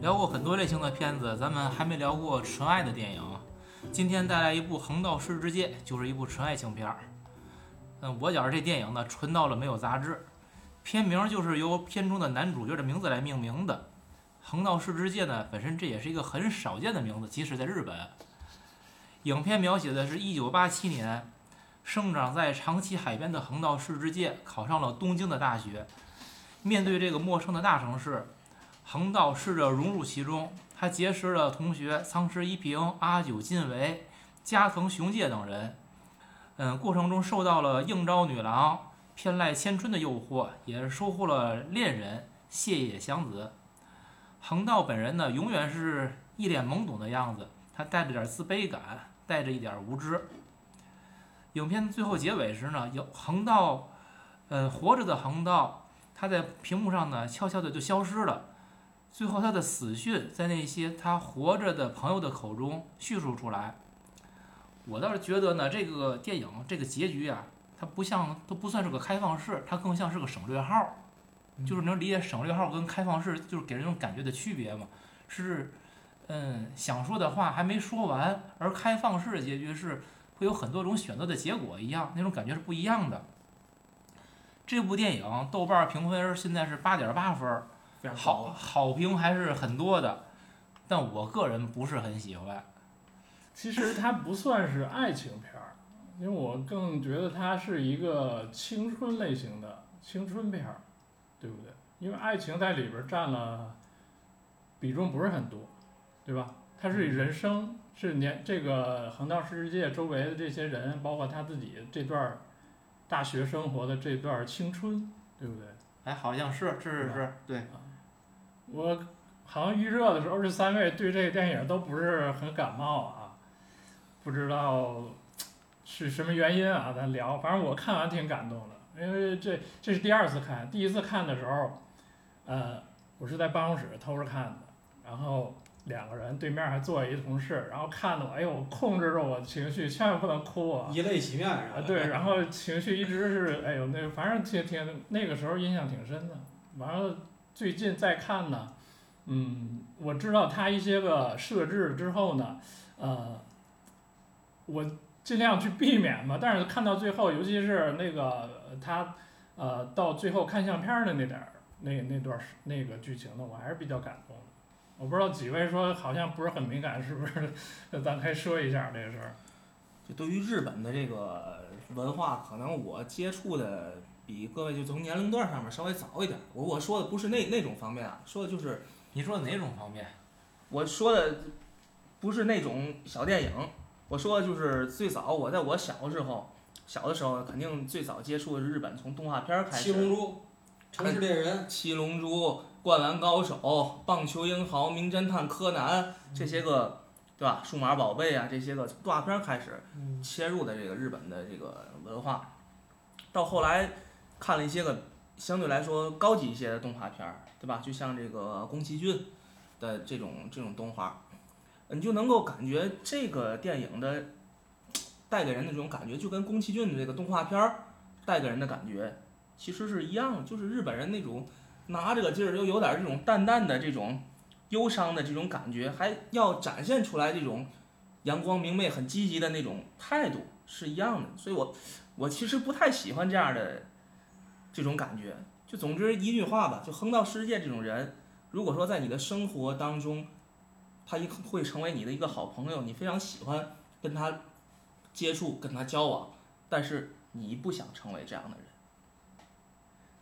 聊过很多类型的片子，咱们还没聊过纯爱的电影。今天带来一部《横道世之介》，就是一部纯爱情片儿。嗯，我觉着这电影呢，纯到了没有杂质。片名就是由片中的男主角的名字来命名的。横道世之介呢，本身这也是一个很少见的名字，即使在日本。影片描写的是一九八七年，生长在长崎海边的横道世之介考上了东京的大学。面对这个陌生的大城市，横道试着融入其中。他结识了同学仓石一平、阿久晋为、加藤雄介等人。嗯，过程中受到了应招女郎偏濑千春的诱惑，也收获了恋人谢野祥子。横道本人呢，永远是一脸懵懂的样子，他带着点自卑感，带着一点无知。影片最后结尾时呢，有横道，呃，活着的横道，他在屏幕上呢，悄悄的就消失了。最后他的死讯在那些他活着的朋友的口中叙述出来。我倒是觉得呢，这个电影这个结局啊，它不像，都不算是个开放式，它更像是个省略号。就是能理解省略号跟开放式就是给人一种感觉的区别嘛？是，嗯，想说的话还没说完，而开放式的结局是会有很多种选择的结果一样，那种感觉是不一样的。这部电影豆瓣评分现在是八点八分，好好评还是很多的，但我个人不是很喜欢。其实它不算是爱情片儿，因为我更觉得它是一个青春类型的青春片儿。对不对？因为爱情在里边占了比重不是很多，对吧？它是人生，是年这个横道世界周围的这些人，包括他自己这段大学生活的这段青春，对不对？哎，好像是，是是是，对。我好像预热的时候，这三位对这个电影都不是很感冒啊，不知道是什么原因啊？咱聊，反正我看完挺感动的。因为这这是第二次看，第一次看的时候，呃，我是在办公室偷着看的，然后两个人对面还坐一同事，然后看的我，哎呦，控制着我的情绪，千万不能哭啊！以泪洗面啊！对，然后情绪一直是，哎呦，那反正挺挺那个时候印象挺深的。完了，最近再看呢，嗯，我知道他一些个设置之后呢，呃，我。尽量去避免嘛，但是看到最后，尤其是那个他，呃，到最后看相片的那点儿，那那段儿那个剧情呢，我还是比较感动的。我不知道几位说好像不是很敏感，是不是？那咱可以说一下这个事儿。就对于日本的这个文化，可能我接触的比各位就从年龄段上面稍微早一点。我我说的不是那那种方面啊，说的就是你说的哪种方面？我说的不是那种小电影。我说的就是最早，我在我小时候，小的时候肯定最早接触的是日本，从动画片开始。七龙珠，城市猎人。七龙珠，灌篮高手，棒球英豪，名侦探柯南，这些个，对吧？数码宝贝啊，这些个动画片开始切入的这个日本的这个文化，到后来看了一些个相对来说高级一些的动画片，对吧？就像这个宫崎骏的这种这种动画。你就能够感觉这个电影的带给人的这种感觉，就跟宫崎骏的这个动画片儿带给人的感觉其实是一样，就是日本人那种拿这个劲儿，又有点这种淡淡的这种忧伤的这种感觉，还要展现出来这种阳光明媚、很积极的那种态度是一样的。所以我我其实不太喜欢这样的这种感觉。就总之一句话吧，就横道世界这种人，如果说在你的生活当中，他一会成为你的一个好朋友，你非常喜欢跟他接触、跟他交往，但是你不想成为这样的人。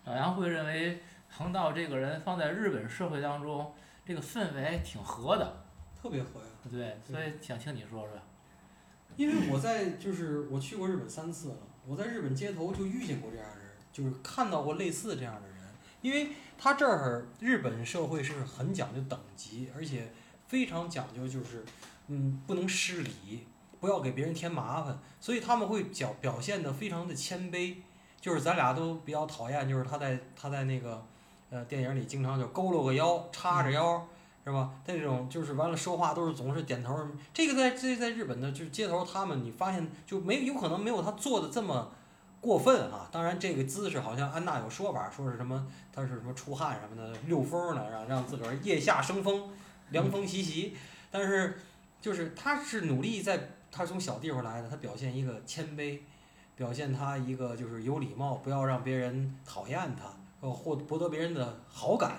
老杨会认为横道这个人放在日本社会当中，这个氛围挺和的，特别和呀。对，所以想听你说说。因为我在就是我去过日本三次了，我在日本街头就遇见过这样的人，就是看到过类似这样的人。因为他这儿日本社会是很讲究等级，而且。非常讲究，就是，嗯，不能失礼，不要给别人添麻烦，所以他们会表表现的非常的谦卑。就是咱俩都比较讨厌，就是他在他在那个，呃，电影里经常就佝偻个腰，叉着腰，是吧？这种就是完了说话都是总是点头。这个在这在日本的就是街头，他们你发现就没有可能没有他做的这么，过分啊。当然，这个姿势好像安娜有说法，说是什么他是什么出汗什么的溜风呢，让让自个儿腋下生风，凉风习习。但是就是他是努力在，他从小地方来的，他表现一个谦卑，表现他一个就是有礼貌，不要让别人讨厌他，呃，获博得别人的好感。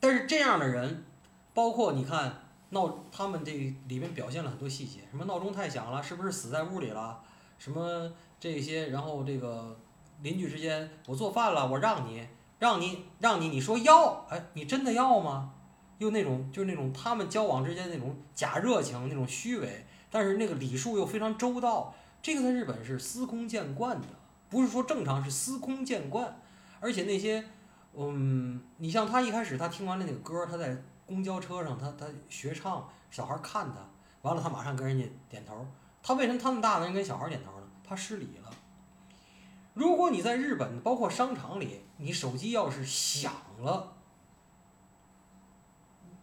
但是这样的人，包括你看闹，他们这里面表现了很多细节，什么闹钟太响了，是不是死在屋里了？什么这些，然后这个邻居之间，我做饭了，我让你，让你，让你，你说要，哎，你真的要吗？又那种就是那种他们交往之间那种假热情，那种虚伪，但是那个礼数又非常周到，这个在日本是司空见惯的，不是说正常，是司空见惯，而且那些。嗯，你像他一开始他听完了那个歌，他在公交车上他他学唱，小孩看他，完了他马上跟人家点头。他为什么他那么大的人跟小孩点头呢？他失礼了。如果你在日本，包括商场里，你手机要是响了，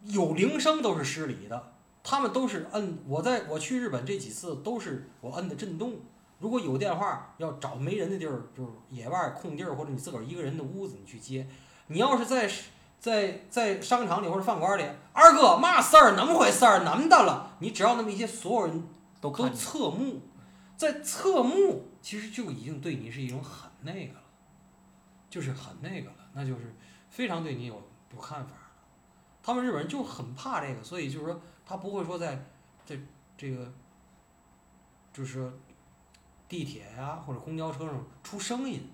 有铃声都是失礼的。他们都是摁，我在我去日本这几次都是我摁的震动。如果有电话要找没人的地儿，就是野外空地儿或者你自个儿一个人的屋子，你去接。你要是在在在商场里或者饭馆里，二哥嘛事儿，那么回事儿，那么的了，你只要那么一些，所有人都都侧目，在侧目，其实就已经对你是一种很那个了，就是很那个了，那就是非常对你有有看法。他们日本人就很怕这个，所以就是说他不会说在在这个就是。地铁呀，或者公交车上出声音，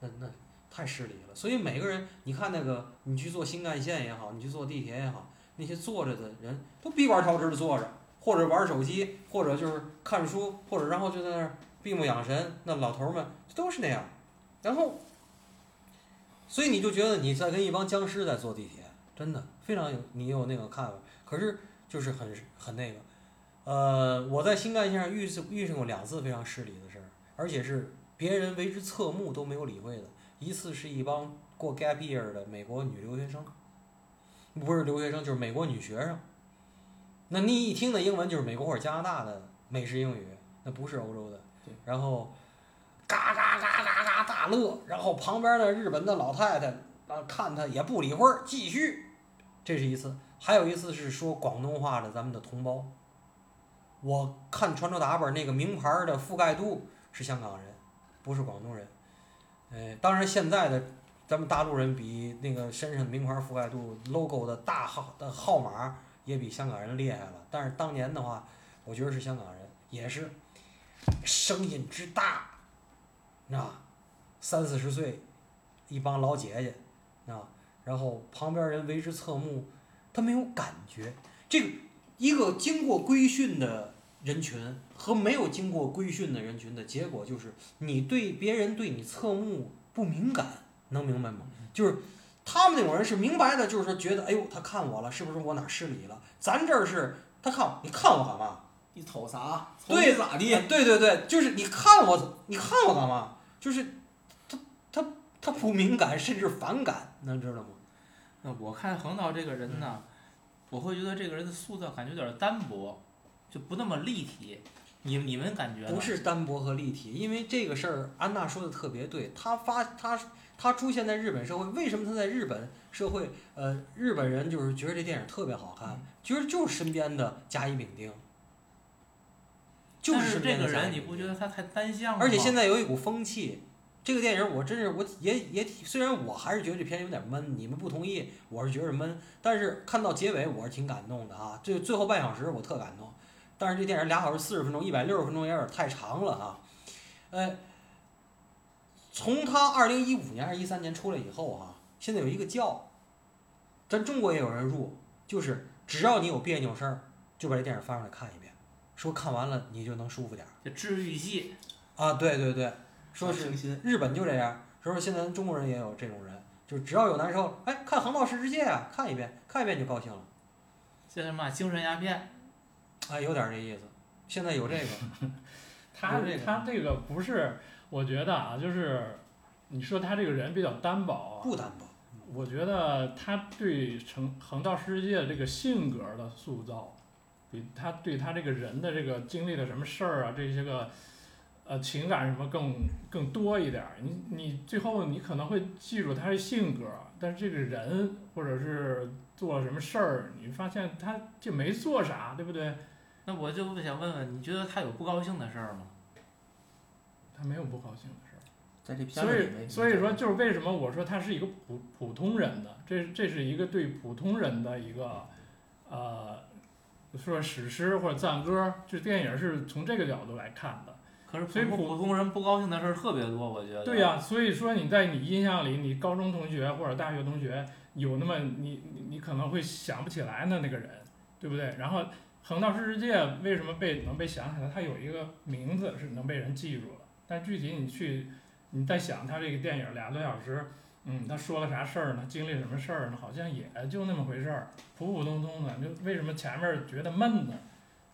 那那太失礼了。所以每个人，你看那个，你去坐新干线也好，你去坐地铁也好，那些坐着的人都闭关调直的坐着，或者玩手机，或者就是看书，或者然后就在那儿闭目养神。那老头们都是那样。然后，所以你就觉得你在跟一帮僵尸在坐地铁，真的非常有你有那个看法。可是就是很很那个。呃，我在新干线上遇遇上过两次非常失礼的，而且是别人为之侧目都没有理会的。一次是一帮过 gap year 的美国女留学生，不是留学生就是美国女学生。那你一听的英文就是美国或者加拿大的美式英语，那不是欧洲的。然后，嘎嘎嘎嘎嘎大乐，然后旁边的日本的老太太啊看他也不理会儿，继续。这是一次，还有一次是说广东话的咱们的同胞。我看穿着打扮那个名牌的覆盖度是香港人，不是广东人。呃，当然现在的咱们大陆人比那个身上名牌覆盖度 logo 的大号的号码也比香港人厉害了。但是当年的话，我觉得是香港人，也是声音之大，啊，三四十岁一帮老姐姐，啊，然后旁边人为之侧目，他没有感觉这个。一个经过规训的人群和没有经过规训的人群的结果就是，你对别人对你侧目不敏感，能明白吗？就是他们那种人是明白的，就是说觉得，哎呦，他看我了，是不是我哪失礼了？咱这儿是，他看你看我干嘛？你瞅啥？对咋地？对对对，就是你看我，你看我干嘛？就是他他他不敏感，甚至反感，能知道吗？那我看横道这个人呢。我会觉得这个人的塑造感觉有点单薄，就不那么立体。你你们感觉？不是单薄和立体，因为这个事儿，安娜说的特别对。她发她她出现在日本社会，为什么她在日本社会？呃，日本人就是觉得这电影特别好看，觉得就是身边的甲乙丙丁，就是是这个人，你不觉得他太单向吗？而且现在有一股风气。这个电影我真是我也也虽然我还是觉得这片有点闷，你们不同意，我是觉得闷。但是看到结尾我是挺感动的啊，这最后半小时我特感动。但是这电影俩小时四十分钟，一百六十分钟有点太长了啊。呃，从他二零一五年还是一三年出来以后啊，现在有一个叫，咱中国也有人入，就是只要你有别扭事儿，就把这电影翻出来看一遍，说看完了你就能舒服点儿。这治愈系啊，对对对。说是日本就这样，说现在中国人也有这种人，就只要有难受，哎，看《横道世之介》啊，看一遍，看一遍就高兴了。现在嘛，精神鸦片，哎，有点这意思。现在有这个，他他这个不是，我觉得啊，就是你说他这个人比较单薄，不单薄。我觉得他对成横道世界这个性格的塑造，比他对他这个人的这个经历了什么事儿啊，这些个。呃情感什么更更多一点儿。你你最后你可能会记住他的性格，但是这个人或者是做了什么事儿，你发现他就没做啥，对不对？那我就想问问，你觉得他有不高兴的事儿吗？他没有不高兴的事儿。在这片所以所以说，就是为什么我说他是一个普普通人的，这这是一个对普通人的一个呃，说史诗或者赞歌，就电影是从这个角度来看的。可是所以普通人不高兴的事儿特别多，我觉得。对呀、所以说你在你印象里，你高中同学或者大学同学有那么你你你可能会想不起来的那个人，对不对？然后《横道世之介》为什么被能被想起来？它有一个名字是能被人记住了，但具体你去你在想它这个电影俩多小时，嗯，他说了啥事儿呢？经历什么事儿呢？好像也就那么回事儿，普普通通的。就为什么前面觉得闷呢？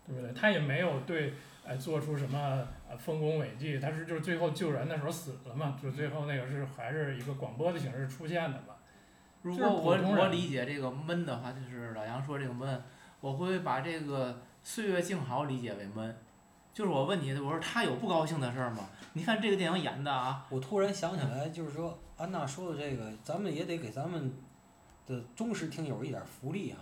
对不对？他也没有对呃做出什么呃丰功伟绩，他是就是最后救人的时候死了嘛，就最后那个是还是一个广播的形式出现的嘛。就是如果我我理解这个闷的话，就是老杨说这个闷，我会把这个岁月静好理解为闷。就是我问你，我说他有不高兴的事儿吗？你看这个电影演的啊，我突然想起来，就是说安娜说的这个，咱们也得给咱们的忠实听友一点福利哈。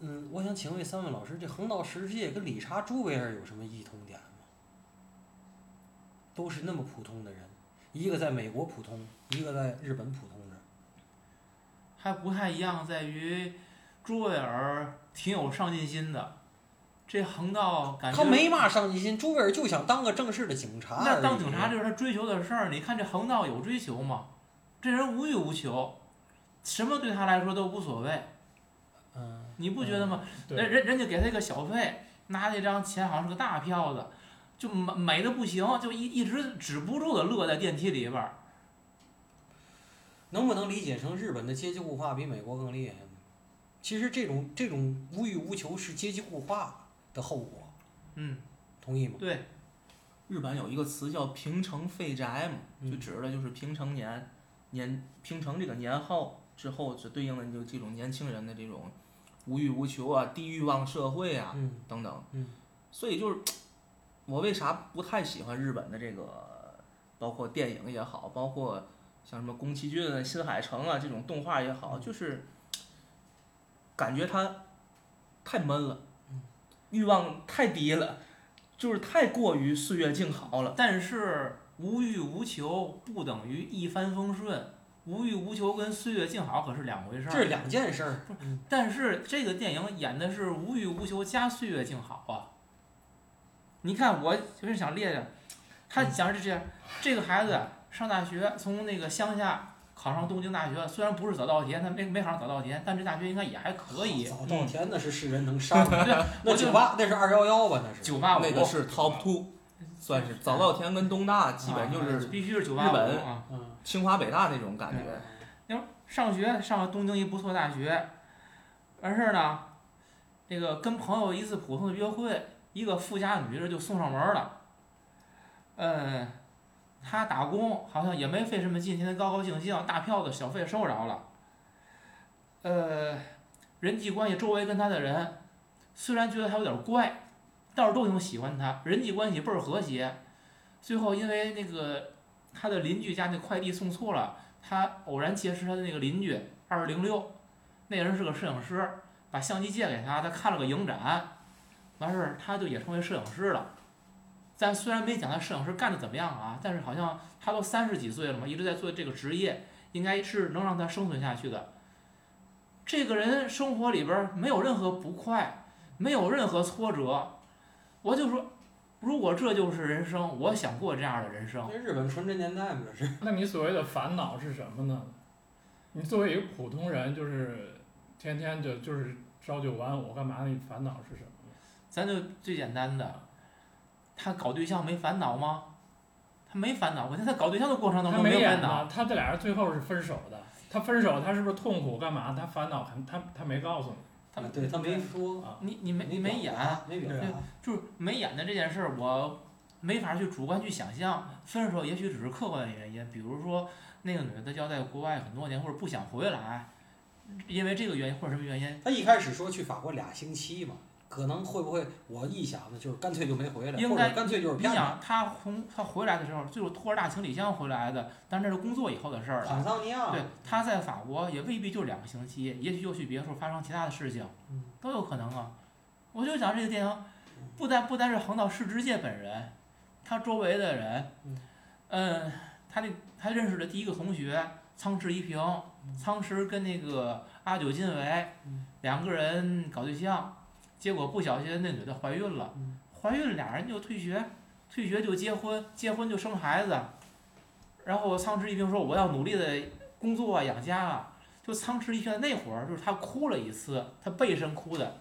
嗯，我想请问三位老师，这横道世界跟理查朱维尔有什么异同点吗？都是那么普通的人，一个在美国普通，一个在日本普通着。还不太一样，在于朱维尔挺有上进心的，这横道感觉他没嘛上进心，朱维尔就想当个正式的警察。那当警察就是他追求的事儿，你看这横道有追求吗？这人无欲无求，什么对他来说都无所谓，嗯，你不觉得吗？对人人人家给他一个小费，拿那张钱好像是个大票子，就美美的不行，就一一直止不住的乐在电梯里边儿。能不能理解成日本的阶级固化比美国更厉害呢？其实这种这种无欲无求是阶级固化的后果，嗯，同意吗？对，日本有一个词叫平成废宅嘛，就嗯。指的就是平成年年平成这个年号之后，是对应的就这种年轻人的这种无欲无求啊、低欲望社会啊嗯等等。嗯。所以就是 我为啥不太喜欢日本的这个，包括电影也好，包括像什么宫崎骏、新海诚啊这种动画也好，嗯。就是感觉他太闷了嗯，欲望太低了，就是太过于岁月静好了。但是无欲无求不等于一帆风顺，无欲无求跟岁月静好可是两回事儿。这是两件事儿。但是这个电影演的是无欲无求加岁月静好啊。你看，我就是想列列，他讲是这样，这个孩子上大学，从那个乡下考上东京大学，虽然不是早稻田，他没没考上早稻田，但这大学应该也还可以。早稻田那是世人能上的，对，那九八那是二幺幺吧？那是。九八五，那个是 top two，算是早稻田跟东大基本就是必须是九八五。清华北大那种感觉。要上学上了东京一不错大学，完事儿呢，那个跟朋友一次普通的约会，一个富家女人就送上门了。嗯，他打工好像也没费什么劲，天天高高兴兴，大票子小费收着了。呃，人际关系周围跟他的人，虽然觉得他有点怪，倒是都挺喜欢他，人际关系倍儿和谐。最后因为那个他的邻居家那快递送错了。他偶然结识他的那个邻居二零六，那人是个摄影师，把相机借给他，他看了个影展，完事儿他就也成为摄影师了。咱虽然没讲他摄影师干的怎么样啊，但是好像他都三十几岁了嘛，一直在做这个职业，应该是能让他生存下去的。这个人生活里边儿没有任何不快，没有任何挫折，我就说，如果这就是人生，我想过这样的人生。那日本纯真年代嘛，这是。那你所谓的烦恼是什么呢？你作为一个普通人，就是天天就就是朝九晚五，干嘛？你烦恼是什么？咱就最简单的，他搞对象没烦恼吗？他没烦恼，我看他搞对象的过程当他中没有演烦恼。他这俩人最后是分手的。他分手，他是不是痛苦？干嘛？他烦恼，很他他没告诉你他啊对他没说，啊。你你没你没演，对没表达。就是没演的这件事儿，我没法去主观去想象。分手也许只是客观的原因，比如说那个女的要在国外很多年，或者不想回来，因为这个原因或者什么原因。他一开始说去法国俩星期嘛，可能会不会我一想呢就是干脆就没回来，应该或者干脆就是骗子。你想，他从他回来的时候就是拖着大行李箱回来的，但这是工作以后的事儿了。坦桑尼亚，对，他在法国也未必就两个星期，也许又去别处发生其他的事情嗯，都有可能啊。我就想这个电影，不单不单是横道世之介本人，他周围的人，嗯嗯，他那他认识的第一个同学仓池一平，仓池跟那个阿久晋为嗯两个人搞对象，结果不小心那女的怀孕了嗯，怀孕俩人就退学，退学就结婚，结婚就生孩子，然后仓持一平说我要努力的工作啊养家啊，就仓持一平那会儿就是他哭了一次，他背身哭的，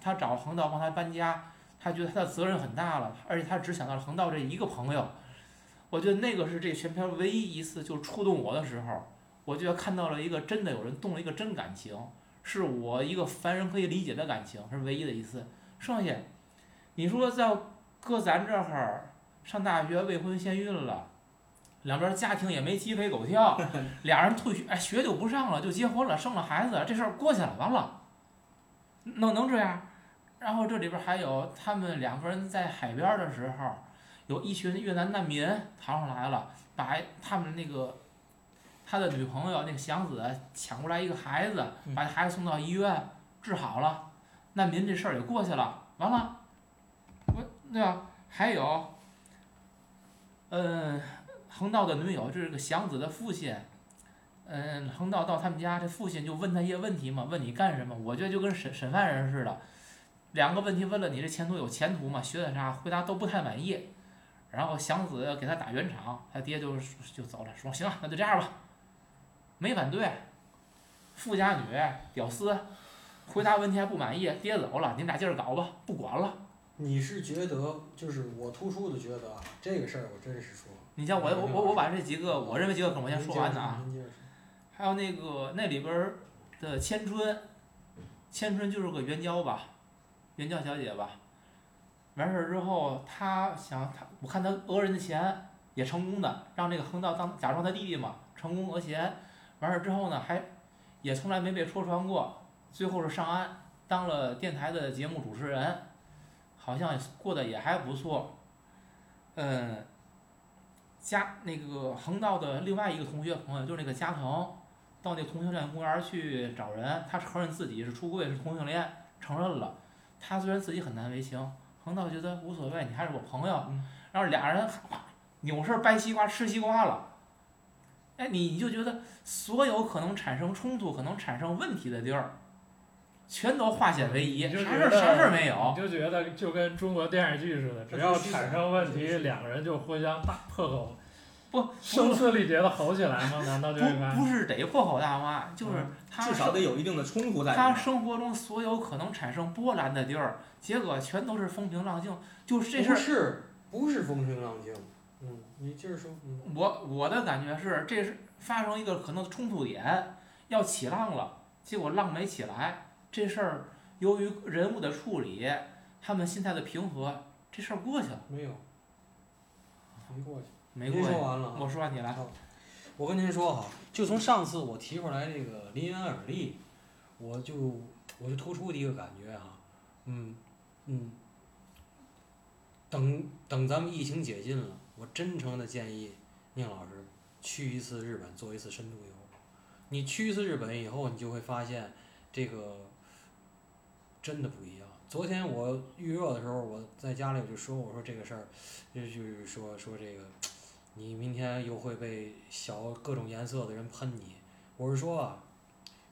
他找横道帮他搬家，他觉得他的责任很大了，而且他只想到了横道这一个朋友，我觉得那个是这全片唯一一次就触动我的时候，我觉得看到了一个真的有人动了一个真感情，是我一个凡人可以理解的感情，是唯一的一次。剩下，你说在搁咱这儿上大学未婚先孕了，两边家庭也没鸡飞狗跳，俩人退学，哎，学就不上了，就结婚了，生了孩子，这事儿过去了，完了，能能这样？然后这里边还有他们两个人在海边的时候，有一群越南难民逃上来了，把他们那个他的女朋友那个祥子抢过来一个孩子，把孩子送到医院治好了，难民这事儿也过去了，完了，我对吧？还有，嗯，横道的女友这是个祥子的父亲，嗯，横道到他们家，这父亲就问他一些问题嘛，问你干什么？我觉得就跟审审犯人似的，两个问题问了你这前途有前途吗？学的啥？回答都不太满意，然后祥子给他打圆场，他爹就就走了，说行啊，那就这样吧，没反对，富家女屌丝，回答问题还不满意，爹走了，你们俩接着搞吧，不管了。你是觉得就是我突出的觉得啊，这个事儿我真是说，你像我我我我把这几个我认为几个梗我先您说完呢啊，还有那个那里边儿的千春，千春就是个援交吧，援交小姐吧。完事儿之后，她想她，我看她讹人的钱也成功的，让这个横道当假装他弟弟嘛，成功讹钱。完事儿之后呢，还也从来没被戳穿过，最后是上岸当了电台的节目主持人，好像过得也还不错。嗯，加那个横道的另外一个同学朋友就是那个加藤，到那个同性恋公园去找人，他承认自己是出柜是同性恋，承认了。他虽然自己很难为情，横道觉得无所谓，你还是我朋友。嗯然后俩人 扭身掰西瓜吃西瓜了。哎，你你就觉得所有可能产生冲突、可能产生问题的地儿，全都化险为夷，啥事儿啥事儿没有你。就觉得就跟中国电视剧似的，只要产生问题，两个人就互相大破口，不，声嘶力竭的吼起来吗？难道就应该不不是得破口大骂，就是嗯他至少得有一定的冲突在里他。生活中所有可能产生波澜的地儿，结果全都是风平浪静。就是这事儿，不是不是风平浪静，嗯，你接着说，嗯，我我的感觉是，这是发生一个可能冲突点，要起浪了，结果浪没起来。这事儿由于人物的处理，他们心态的平和，这事儿过去了，没有，没过去。没过去。您说完了啊我说完你来，我跟您说哈，就从上次我提出来这个林恩尔利，我就我就突出的一个感觉啊，嗯嗯，等等咱们疫情解禁了，我真诚的建议宁老师去一次日本做一次深度游。你去一次日本以后，你就会发现这个真的不一样。昨天我预热的时候，我在家里我就说，我说这个事儿，就是说说这个。你明天又会被小各种颜色的人喷你。我是说啊，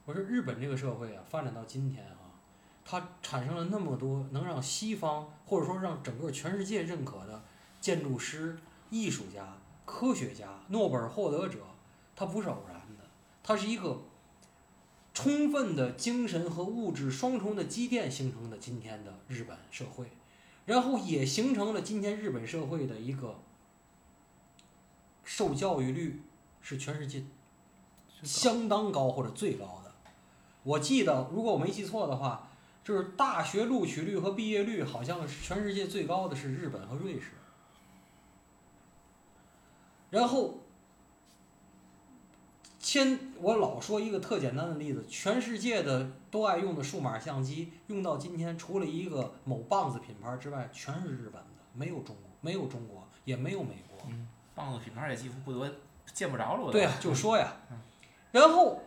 我说日本这个社会啊，发展到今天啊，它产生了那么多能让西方或者说让整个全世界认可的建筑师、艺术家、科学家、诺贝尔获得者，它不是偶然的，它是一个充分的精神和物质双重的积淀形成的今天的日本社会，然后也形成了今天日本社会的一个。受教育率是全世界相当高或者最高的。我记得，如果我没记错的话，就是大学录取率和毕业率好像是全世界最高的是日本和瑞士。然后，先我老说一个特简单的例子，全世界的都爱用的数码相机，用到今天，除了一个某棒子品牌之外，全是日本的，没有中国，没有中国，也没有美国。棒子品牌也几乎不多，见不着了。我对啊，就说呀，然后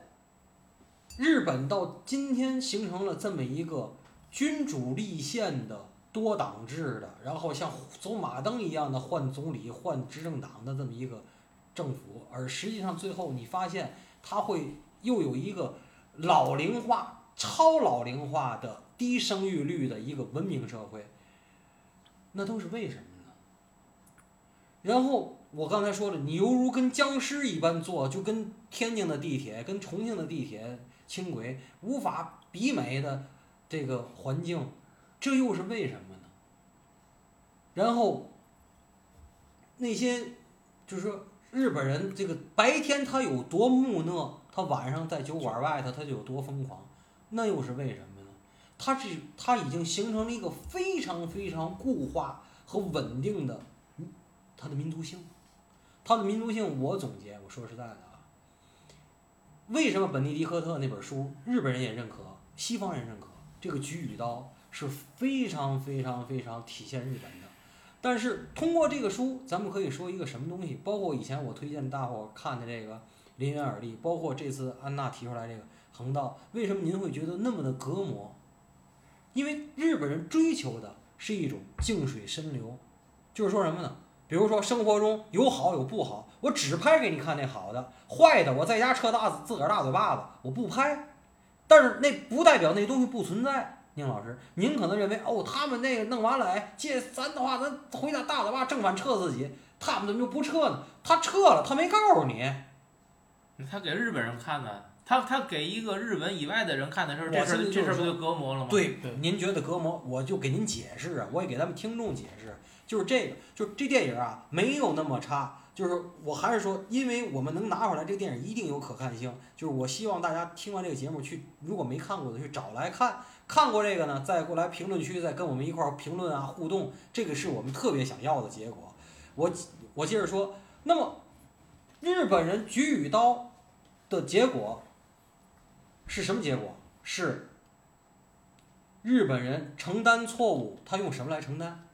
日本到今天形成了这么一个君主立宪的多党制的，然后像走马灯一样的换总理、换执政党的这么一个政府，而实际上最后你发现它会又有一个老龄化、超老龄化的低生育率的一个文明社会，那都是为什么呢？然后我刚才说了，你犹如跟僵尸一般坐，就跟天津的地铁、跟重庆的地铁、轻轨无法比美的这个环境，这又是为什么？然后那些就是说日本人这个白天他有多木讷，他晚上在酒馆外头他就有多疯狂，那又是为什么呢？他是他已经形成了一个非常非常固化和稳定的他的民族性。他的民族性，我总结，我说实在的啊，为什么本尼迪克特那本书日本人也认可，西方人认可？这个菊与刀是非常非常非常体现日本的。但是通过这个书，咱们可以说一个什么东西？包括以前我推荐大伙看的这个《林园耳力》，包括这次安娜提出来这个横道，为什么您会觉得那么的隔膜？因为日本人追求的是一种静水深流，就是说什么呢？比如说生活中有好有不好，我只拍给你看那好的，坏的我在家扯大自个儿大嘴巴子，我不拍。但是那不代表那东西不存在，宁老师，您可能认为哦，他们那个弄完了，哎，借咱的话，咱回答大嘴巴正反撤自己，他们怎么就不撤呢？他撤了，他没告诉你，他给日本人看的，他他给一个日本以外的人看的时候，这事这事儿不就是就隔膜了吗？对对，您觉得隔膜，我就给您解释啊，我也给咱们听众解释，就是这个，就这电影啊，没有那么差。就是我还是说，因为我们能拿出来，这个电影一定有可看性。就是我希望大家听完这个节目去，如果没看过的去找来看，看过这个呢，再过来评论区再跟我们一块儿评论啊互动，这个是我们特别想要的结果。我我接着说，那么日本人举羽刀的结果是什么结果？是日本人承担错误，他用什么来承担？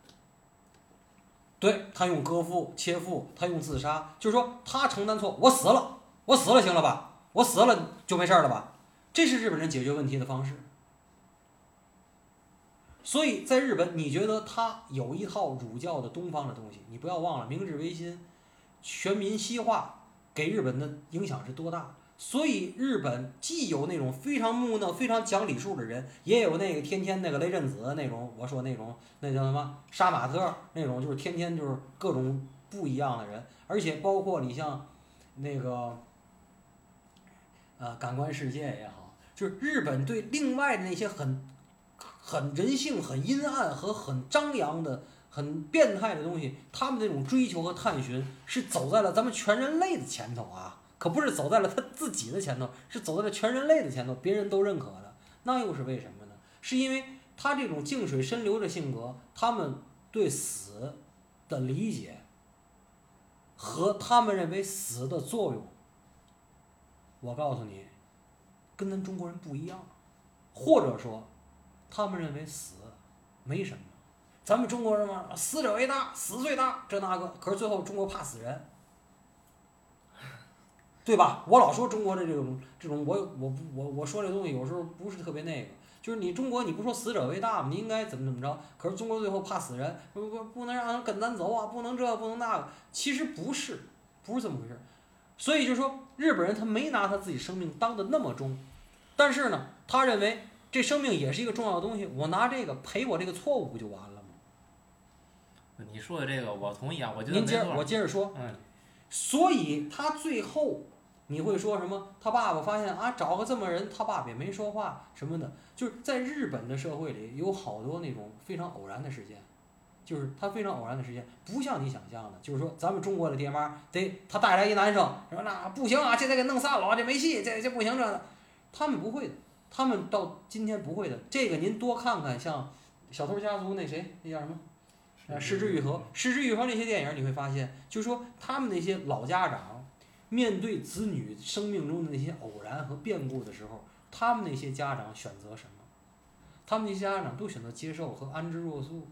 对他用割腹、切腹，他用自杀，就是说他承担错，我死了，我死了行了吧？我死了就没事了吧？这是日本人解决问题的方式。所以在日本，你觉得他有一套儒教的东方的东西，你不要忘了明治维新、全民西化给日本的影响是多大。所以日本既有那种非常木讷、非常讲礼数的人，也有那个天天那个雷震子那种，我说那种那叫什么杀马特那种，就是天天就是各种不一样的人，而且包括你像那个呃感官世界也好，就是日本对另外的那些很很人性很阴暗和很张扬的。很变态的东西，他们那种追求和探寻是走在了咱们全人类的前头啊！可不是走在了他自己的前头，是走在了全人类的前头，别人都认可的。那又是为什么呢？是因为他这种静水深流的性格，他们对死的理解和他们认为死的作用，我告诉你，跟咱中国人不一样，或者说，他们认为死没什么。咱们中国人嘛，死者为大，死最大，这那个。可是最后中国怕死人，对吧？我老说中国的这种这种，我我我我说这东西有时候不是特别那个，就是你中国你不说死者为大吗？你应该怎么怎么着？可是中国最后怕死人，不不不能让人跟咱走啊，不能这不能那个。其实不是，不是这么回事。所以就说日本人他没拿他自己生命当的那么重，但是呢，他认为这生命也是一个重要的东西，我拿这个赔我这个错误不就完了吗？你说的这个我同意啊，我觉得没您接着我。接着说，嗯，所以他最后你会说什么？他爸爸发现啊，找个这么人，他爸爸也没说话什么的。就是在日本的社会里，有好多那种非常偶然的事件，就是他非常偶然的事件，不像你想象的。就是说，咱们中国的爹妈得他带来一男生，说那不行啊，这得给弄散了，这没戏，这这不行这的。他们不会的，他们到今天不会的。这个您多看看，像《小偷家族》那谁，那叫什么？呃，失之愈合，失之愈合那些电影，你会发现，就是说他们那些老家长，面对子女生命中的那些偶然和变故的时候，他们那些家长选择什么？他们那些家长都选择接受和安之若素。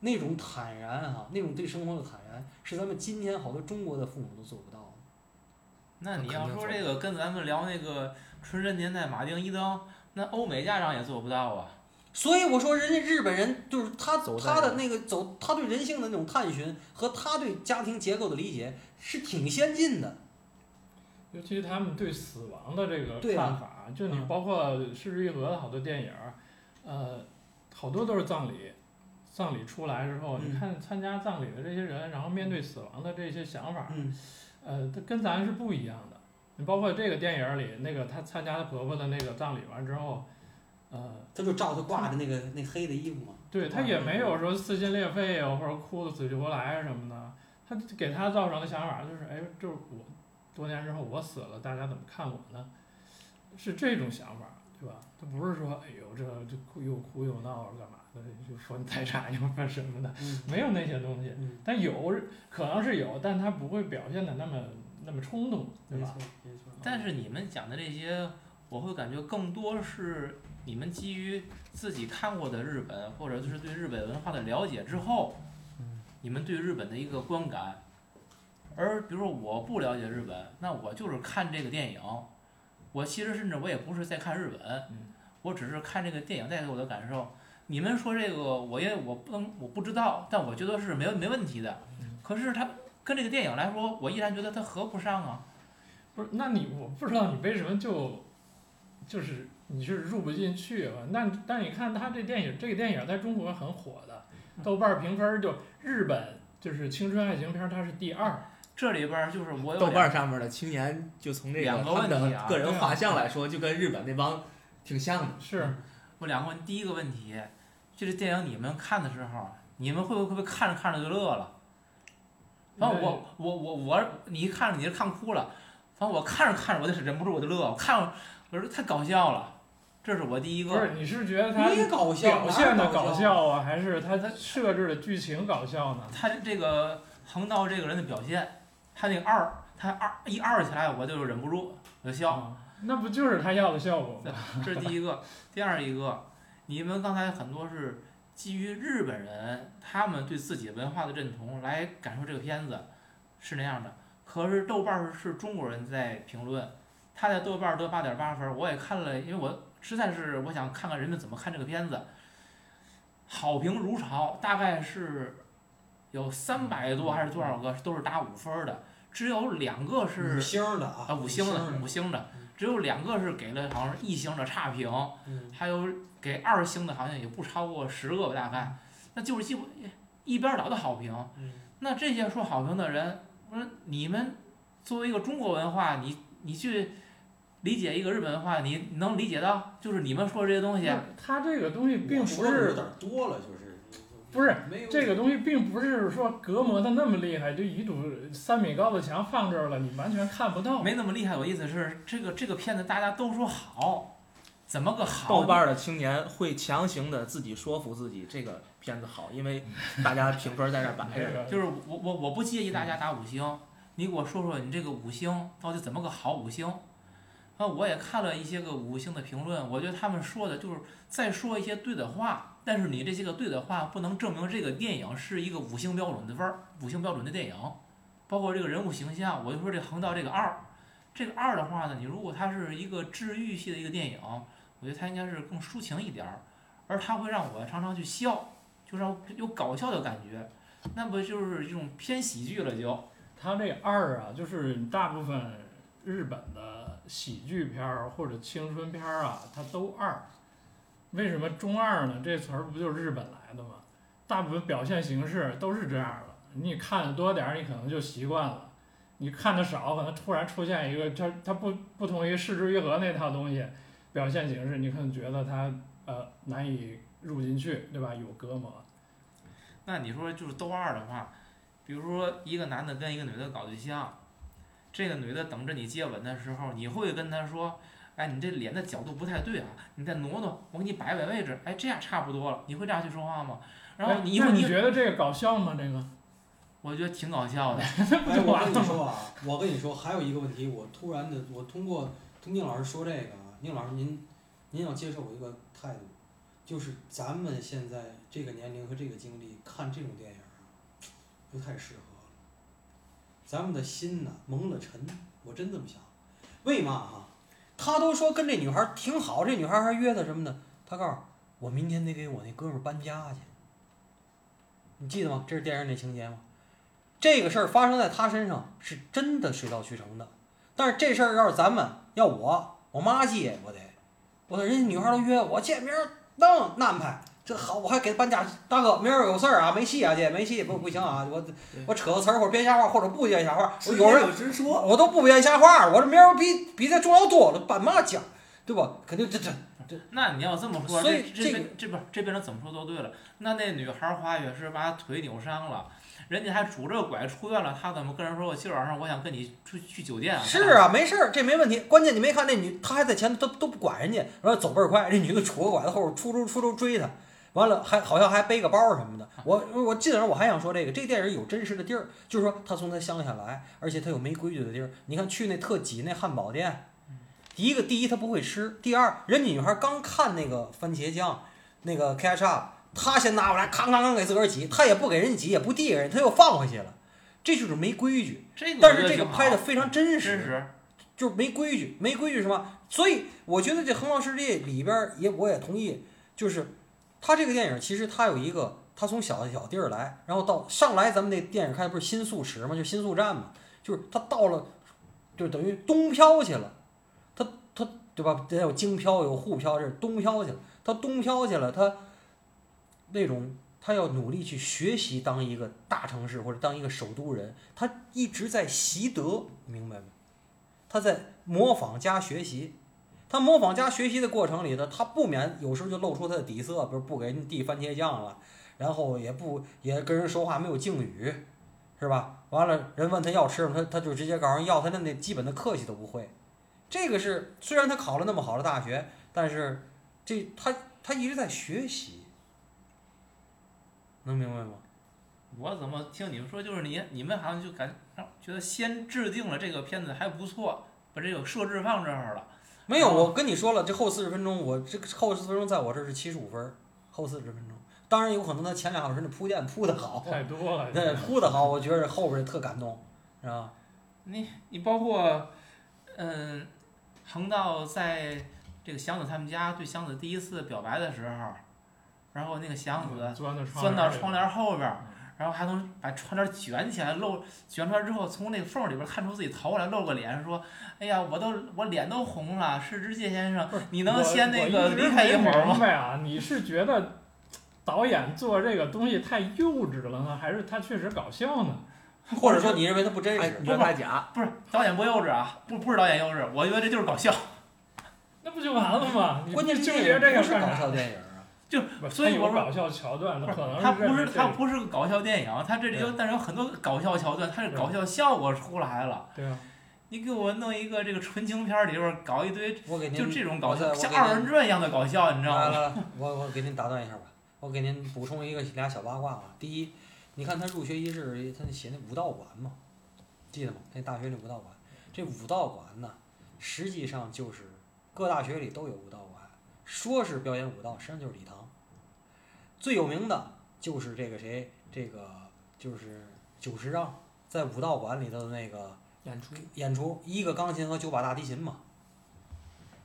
那种坦然哈、那种对生活的坦然，是咱们今天好多中国的父母都做不到的。那你要说这个跟咱们聊那个纯真年代马丁一登，那欧美家长也做不到啊。所以我说，人家日本人就是他走他的那个走，他对人性的那种探寻和他对家庭结构的理解是挺先进的。尤其他们对死亡的这个看法，就你嗯包括《失之愈合》的好多电影儿，呃，好多都是葬礼，葬礼出来之后，嗯你看参加葬礼的这些人，然后面对死亡的这些想法，嗯呃，它跟咱是不一样的。你包括这个电影儿里，那个她参加她婆婆的那个葬礼完之后，呃，他就照他挂的那个那黑的衣服嘛。对他也没有说撕心裂肺啊，或者哭得死去活来什么的。他给他造成的想法就是，哎，就是我多年之后我死了，大家怎么看我呢？是这种想法，对吧？他不是说，哎呦，这这哭又哭又闹干嘛的，就说你财产又分什么的，嗯没有那些东西。嗯，但有可能是有，但他不会表现的那么那么冲动，对吧没错？没错。但是你们讲的这些，我会感觉更多是你们基于自己看过的日本，或者就是对日本文化的了解之后，你们对日本的一个观感。而比如说我不了解日本，那我就是看这个电影，我其实甚至我也不是在看日本嗯，我只是看这个电影带给我的感受。你们说这个，我也我不能我不知道，但我觉得是没没问题的。可是它跟这个电影来说，我依然觉得它合不上啊。不是，那你我不知道你为什么就就是你是入不进去吧？那但你看他这电影，这个电影在中国很火的，豆瓣评分儿就日本就是青春爱情片儿，它是第二。这里边儿就是我有豆瓣上面的青年，就从这两个他们问题啊的个人画像来说，就跟日本那帮挺像的。是，我两个问，第一个问题，就是电影你们看的时候，你们会不会看着看着就乐了？反正我我我我，你一看着你就看哭了，反正我看着看着我就是忍不住我就乐，我看着我说太搞笑了，这是我第一个。不是你是觉得他搞笑，表现的搞笑啊，还是他他设置的剧情搞笑呢？他这个横道这个人的表现，他那个二，他二一二起来我就忍不住我就笑。啊，那不就是他要的效果吗？这是第一个，第二一个，你们刚才很多是基于日本人他们对自己文化的认同来感受这个片子，是那样的。可是豆瓣儿是中国人在评论，他在豆瓣得八点八分，我也看了，因为我实在是我想看看人们怎么看这个片子，好评如潮，大概是有三百多还是多少个都是打五分的，只有两个是五星的啊，啊，五星的，五星的，只有两个是给了好像是一星的差评，嗯，还有给二星的，好像也不超过十个吧，大概，那就是基本一边倒的好评。嗯那这些说好评的人，我说你们作为一个中国文化，你你去理解一个日本文化，你能理解到，就是你们说这些东西，他这个东西并不我说的有是点多了，就是不是这个东西并不是说隔膜的那么厉害，就一堵三米高的墙放这儿了，你完全看不到。没那么厉害。我意思是，这个这个片子大家都说好，怎么个好？豆瓣儿的青年会强行的自己说服自己这个片子好，因为大家评分在这儿摆着。这个就是我我我不介意大家打五星，你给我说说你这个五星到底怎么个好五星？啊，我也看了一些个五星的评论，我觉得他们说的就是在说一些对的话，但是你这些个对的话不能证明这个电影是一个五星标准的分儿，五星标准的电影，包括这个人物形象，我就说这横道这个二，这个二的话呢，你如果它是一个治愈系的一个电影，我觉得它应该是更抒情一点儿，而它会让我常常去笑，就让有搞笑的感觉。那不就是一种偏喜剧了就？它这二啊，就是大部分日本的喜剧片儿或者青春片儿啊，它都二。为什么中二呢？这词儿不就是日本来的吗？大部分表现形式都是这样的。你看的多点儿，你可能就习惯了；你看的少，可能突然出现一个它它不不同于失之愈合那套东西，表现形式，你可能觉得它呃难以入进去，对吧？有隔膜。那你说就是都二的话，比如说一个男的跟一个女的搞对象，这个女的等着你接吻的时候，你会跟她说，哎，你这脸的角度不太对啊，你再挪挪，我给你摆摆位置，哎，这样差不多了。你会这样去说话吗？然后哎你一会儿你觉得这个搞笑吗？这个 我觉得挺搞笑的。哎，我跟你说啊，我跟你说，还有一个问题，我突然的，我通过听宁老师说这个啊，宁老师您您要接受我一个态度，就是咱们现在这个年龄和这个经历看这种电影啊，不太适合了。咱们的心呐蒙了尘，我真这么想。为嘛哈？他都说跟这女孩挺好，这女孩还约他什么呢？他告诉我，明天得给我那哥们搬家去。你记得吗？这是电影里情节吗？这个事儿发生在他身上是真的水到渠成的，但是这事儿要是咱们要我我妈接我得，我说人家女孩都约我见面儿能安排，这好我还给搬家，大哥明儿有事儿啊，没戏啊姐没戏不不行啊，我我扯个词儿或者编瞎话或者不编瞎话，我有人直说，我都不编瞎话，我这明儿比比这重要多了，搬嘛家，对吧？肯定这这这那你要这么说，所以这这这个边这边这边人怎么说都对了。那那女孩滑雪是把腿扭伤了，人家还拄着拐出院了，他怎么跟人说我今儿晚上我想跟你出去酒店啊？是啊，没事儿，这没问题。关键你没看那女，她还在前头都都不管人家，然后走倍儿快，这女的杵个拐子后边出出出出追他，完了还好像还背个包什么的。我我记得我还想说这个，这电影有真实的地儿，就是说他从他乡下来，而且他有没规矩的地儿。你看去那特挤那汉堡店，第一个第一他不会吃，第二人家女孩刚看那个番茄酱，那个 ketchup，他先拿过来，咔咔咔给自个儿挤，他也不给人挤，也不递给人，他又放回去了，这就是没规矩。这个但是这个拍的非常真实，真实，就是没规矩，没规矩是什么？所以我觉得这《横道世界》里边儿也我也同意，就是他这个电影其实他有一个，他从小小地儿来，然后到上来咱们那电影看不是新宿池嘛，就新宿站嘛，就是他到了，就等于东漂去了，他他对吧？得有京漂有沪漂，这是东漂去了，他东漂去了，他那种。他要努力去学习当一个大城市或者当一个首都人，他一直在习得，明白吗？他在模仿加学习，他模仿加学习的过程里头，他不免有时候就露出他的底色，比如不给人递番茄酱了，然后也不也跟人说话没有敬语，是吧？完了，人问他要吃什么，他他就直接告诉人要，他的那基本的客气都不会。这个是虽然他考了那么好的大学，但是这他他一直在学习，能明白吗？我怎么听你们说，就是你你们好像就感觉得先制定了这个片子还不错，把这个设置放这儿了。没有，哦我跟你说了，这后四十分钟，我这个后四十分钟在我这儿是七十五分儿，后四十分钟。当然有可能他前两小时那铺垫铺的好，太多了。对，铺的好，我觉得后边儿特感动，是吧？你你包括，嗯，横道在这个祥子他们家对祥子第一次表白的时候，然后那个祥子钻到钻到窗窗帘后边然后还能把窗帘卷起来露，卷出来之后从那个缝儿里边看出自己头来，露个脸，说：“哎呀，我都我脸都红了，是之介先生，你能先那个离开一会儿吗白啊，你是觉得导演做这个东西太幼稚了呢，还是他确实搞笑呢？或者说你认为他不真哎，实你？觉得他假？？”不是导演不幼稚啊，不不是导演幼稚，我觉得这就是搞笑。那不就完了吗？你关键是纠结这个不是搞？笑电影啊。不是所以我说搞笑桥段，不是它可能它不是认为这它不是个搞笑电影，它这里有但是有很多搞笑桥段，它是搞笑效果出来了。对啊，你给我弄一个这个纯情片儿里边儿搞一堆我给您就这种搞笑，像二人转一样的搞笑，你知道吗？我我给您打断一下吧，我给您补充一个俩小八卦啊。第一，你看他入学仪式，他那写那武道馆嘛，记得吗？那大学里武道馆，这武道馆呢，实际上就是各大学里都有武道馆，说是表演武道，实际上就是礼堂。最有名的就是这个谁，这个就是久石让在武道馆里头的那个演出演出，一个钢琴和九把大提琴嘛，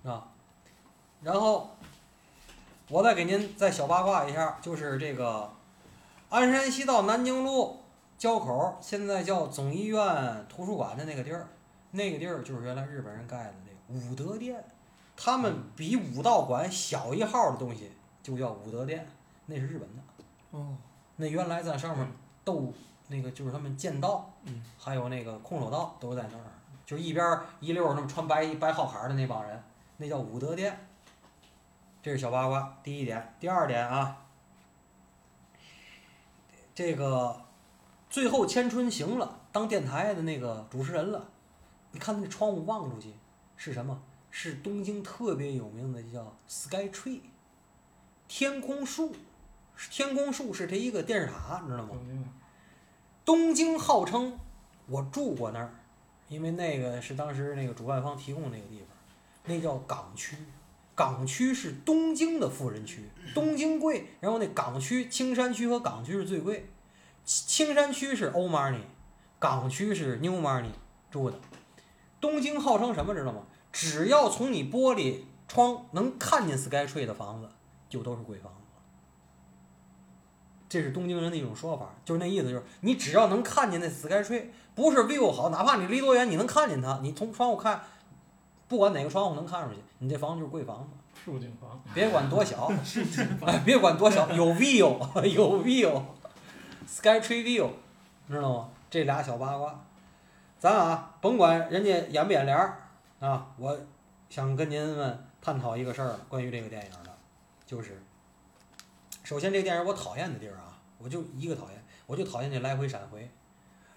啊，然后我再给您再小八卦一下，就是这个鞍山西道南京路交口，现在叫总医院图书馆的那个地儿，那个地儿就是原来日本人盖的那个武德殿，他们比武道馆小一号的东西就叫武德殿，那是日本的。哦，那原来在上面斗那个就是他们剑道，嗯，还有那个空手道都在那儿，就是一边一溜儿那么穿白白号牌儿的那帮人，那叫武德殿。这是小八卦，第一点。第二点啊，这个最后千春行了，当电台的那个主持人了。你看那窗户望出去是什么？是东京特别有名的叫 Sky Tree，天空树。天空树是它一个电视塔，你知道吗？东京号称我住过那儿，因为那个是当时那个主办方提供那个地方，那叫港区。港区是东京的富人区，东京贵，然后那港区青山区和港区是最贵，青青山区是 old money，港区是 new money 住的。东京号称什么知道吗？只要从你玻璃窗能看见 Skytree 的房子，就都是贵房子。这是东京人的一种说法，就是那意思，就是你只要能看见那 Skytree，不是 view 好，哪怕你离多远，你能看见它，你从窗户看，不管哪个窗户能看出去，你这房子就是贵房子。竖景房，别管多小，哎，别管多小，有 view，有 view，Skytree view，知道吗？这俩小八卦，咱啊，甭管人家演不演联儿啊，我想跟您们探讨一个事儿，关于这个电影的，就是，首先这个电影我讨厌的地儿啊，我就一个讨厌，我就讨厌这来回闪回，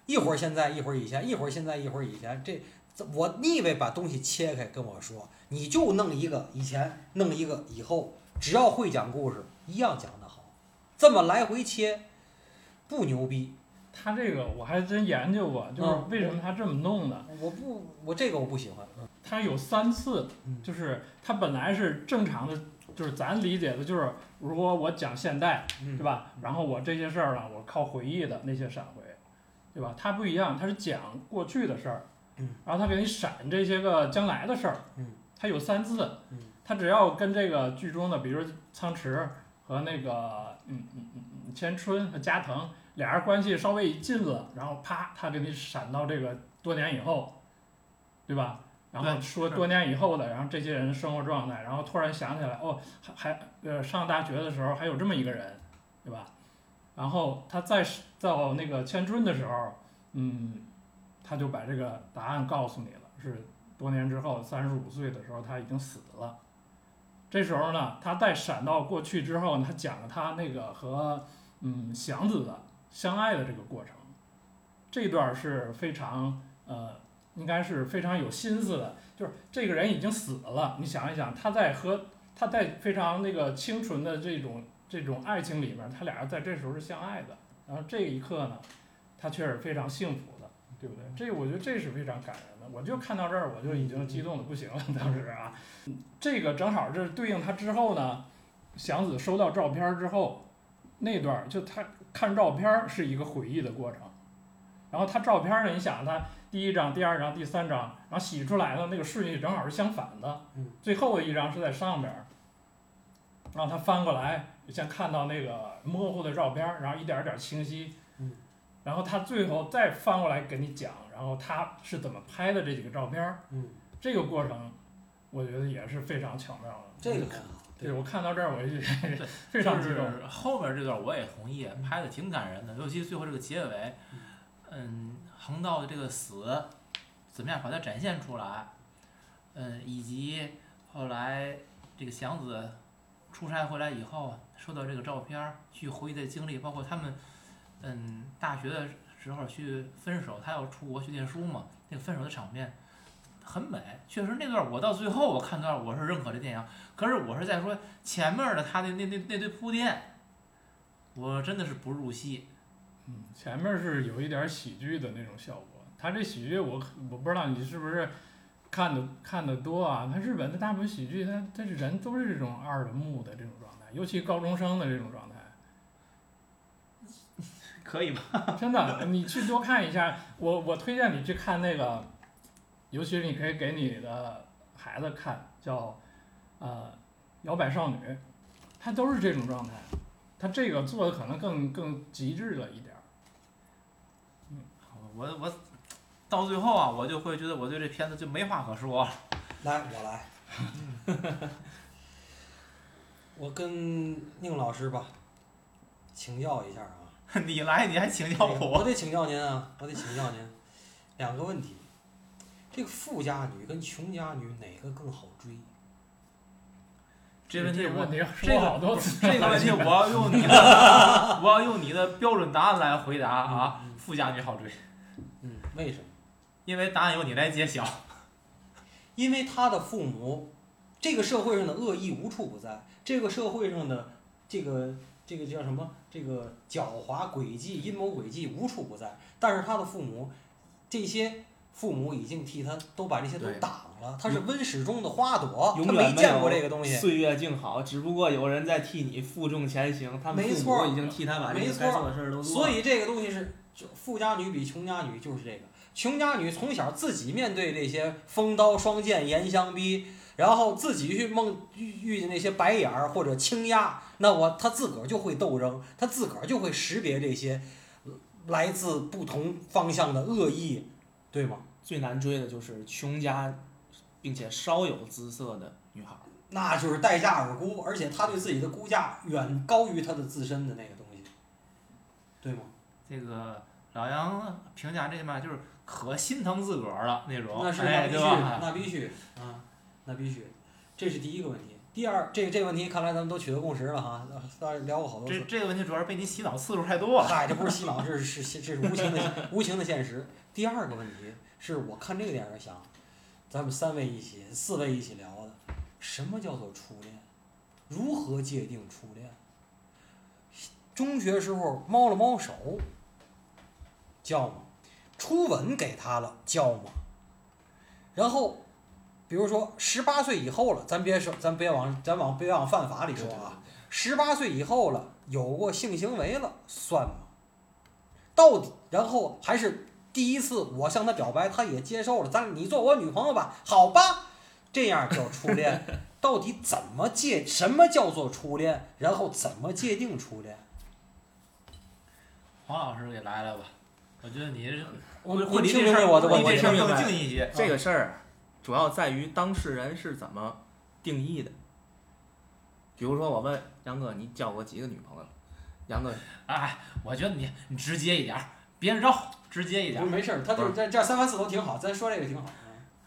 一会儿现在，一会儿以前，一会儿现在，一会儿以前，这这我腻歪把东西切开跟我说，你就弄一个以前，弄一个以后，只要会讲故事，一样讲得好。这么来回切，不牛逼。他这个我还真研究过，就是嗯为什么他这么弄的。我不，我这个我不喜欢。嗯他有三次嗯，就是他本来是正常的，就是咱理解的，就是如果我讲现代，对吧？然后我这些事儿呢，我靠回忆的那些闪回，对吧？它不一样，它是讲过去的事儿嗯，然后它给你闪这些个将来的事儿嗯，他有三次嗯，他只要跟这个剧中的，比如苍池和那个嗯嗯嗯嗯千春和加藤俩人关系稍微一近了，然后啪，他给你闪到这个多年以后，对吧？然后说多年以后的，然后这些人的生活状态，然后突然想起来，哦，还还呃上大学的时候还有这么一个人，对吧？然后他再到那个千春的时候，嗯，他就把这个答案告诉你了，是多年之后，三十五岁的时候他已经死了。这时候呢，他再闪到过去之后呢，他讲了他那个和嗯祥子的相爱的这个过程，这段是非常呃，应该是非常有心思的。就是这个人已经死了，你想一想，他在和他在非常那个清纯的这种这种爱情里面，他俩人在这时候是相爱的。然后这一刻呢，他却是非常幸福的，对不对？这我觉得这是非常感人的。我就看到这儿，我就已经激动的不行了，当时啊，这个正好是对应他之后呢，祥子收到照片之后，那段就他看照片是一个回忆的过程，然后他照片呢，你想他第一张、第二张、第三张，然后洗出来的那个顺序正好是相反的嗯，最后一张是在上边儿，然后他翻过来，先看到那个模糊的照片儿，然后一点儿点儿清晰嗯，然后他最后再翻过来给你讲，然后他是怎么拍的这几个照片儿，嗯，这个过程，我觉得也是非常巧妙的。这个很好。对我看到这儿，我就 非常激动。就是后面这段我也同意，拍的挺感人的，尤其最后这个结尾，嗯，横道的这个死，怎么样把它展现出来，嗯，以及后来这个祥子出差回来以后，收到这个照片，去回忆的经历，包括他们，嗯，大学的时候去分手，他要出国去念书嘛，那个分手的场面。很美，确实那段我到最后我看到我是认可这电影，可是我是在说前面的他的那那那堆铺垫，我真的是不入戏。嗯，前面是有一点喜剧的那种效果。他这喜剧我我不知道你是不是看的看的多啊？他日本的大部分喜剧，他他是人都是这种二的木的这种状态，尤其高中生的这种状态。可以吧？真的，你去多看一下。我我推荐你去看那个，尤其是你可以给你的孩子看，叫呃摇摆少女，她都是这种状态。她这个做的可能更更极致了一点儿。我我到最后啊，我就会觉得我对这片子就没话可说了。来，我来。我跟宁老师吧，请教一下啊。你来，你还请教我我？得请教您啊，我得请教您两个问题：这个富家女跟穷家女哪个更好追？这问题我这个问题这个说好多次。这个问题我要用你的，我要用你的标准答案来回答啊。嗯富家女好追，嗯，为什么？因为答案由你来揭晓。因为他的父母，这个社会上的恶意无处不在，这个社会上的这个这个叫什么这个狡猾诡计、阴谋诡计无处不在，但是他的父母，这些父母已经替他都把这些都挡了，他是温室中的花朵，永他远没见过这个东西。岁月静好，只不过有人在替你负重前行，他们父没错母已经替他把这没错个该做的事儿都做了。所以这个东西是，就富家女比穷家女就是这个。穷家女从小自己面对这些风刀双剑、严相逼，然后自己去梦遇遇见那些白眼儿或者轻压，那我她自个儿就会斗争，她自个儿就会识别这些呃来自不同方向的恶意，对吗？最难追的就是穷家，并且稍有姿色的女孩儿。那就是待价而沽，而且她对自己的估价远高于她的自身的那个东西，对吗？这个老杨评价这嘛，就是可心疼自个儿了那种，那是哎，那必须？那必须啊，那必须，这是第一个问题。第二，这这个问题看来咱们都取得共识了哈，呃聊过好多次。这这个问题主要是被你洗脑次数太多了。嗨，这不是洗脑，这是是是这是无情的无情的现实。第二个问题是我看这个电影想，咱们三位一起、四位一起聊的，什么叫做初恋？如何界定初恋？中学时候猫了猫手，叫吗？初吻给他了，叫吗？然后，比如说十八岁以后了，咱别说，咱别往咱往别往犯法里说啊。十八岁以后了，有过性行为了，算吗？到底，然后还是第一次我向他表白，他也接受了，咱你做我女朋友吧，好吧，这样叫初恋。到底怎么界？什么叫做初恋？然后怎么界定初恋？黄老师给来来吧？我觉得你是我会会您听离这事儿明白我的问离这事儿？更近一些。这个事儿主要在于当事人是怎么定义的。比如说，我问杨哥，你交过几个女朋友？杨哥，哎，我觉得你你直接一点儿，别绕，直接一点没事儿，他就是这这三番四都挺好，咱说这个挺好。嗯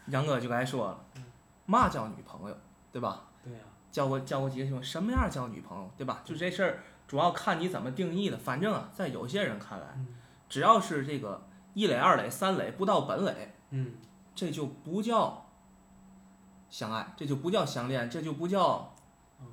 杨哥就该说了，嘛叫女朋友，对吧？对呀、交过交过几个女朋友，什么样叫女朋友，对吧？就这事儿主要看你怎么定义的。反正啊，在有些人看来，嗯只要是这个一垒、二垒、三垒不到本垒，嗯，这就不叫相爱，这就不叫相恋，这就不叫嗯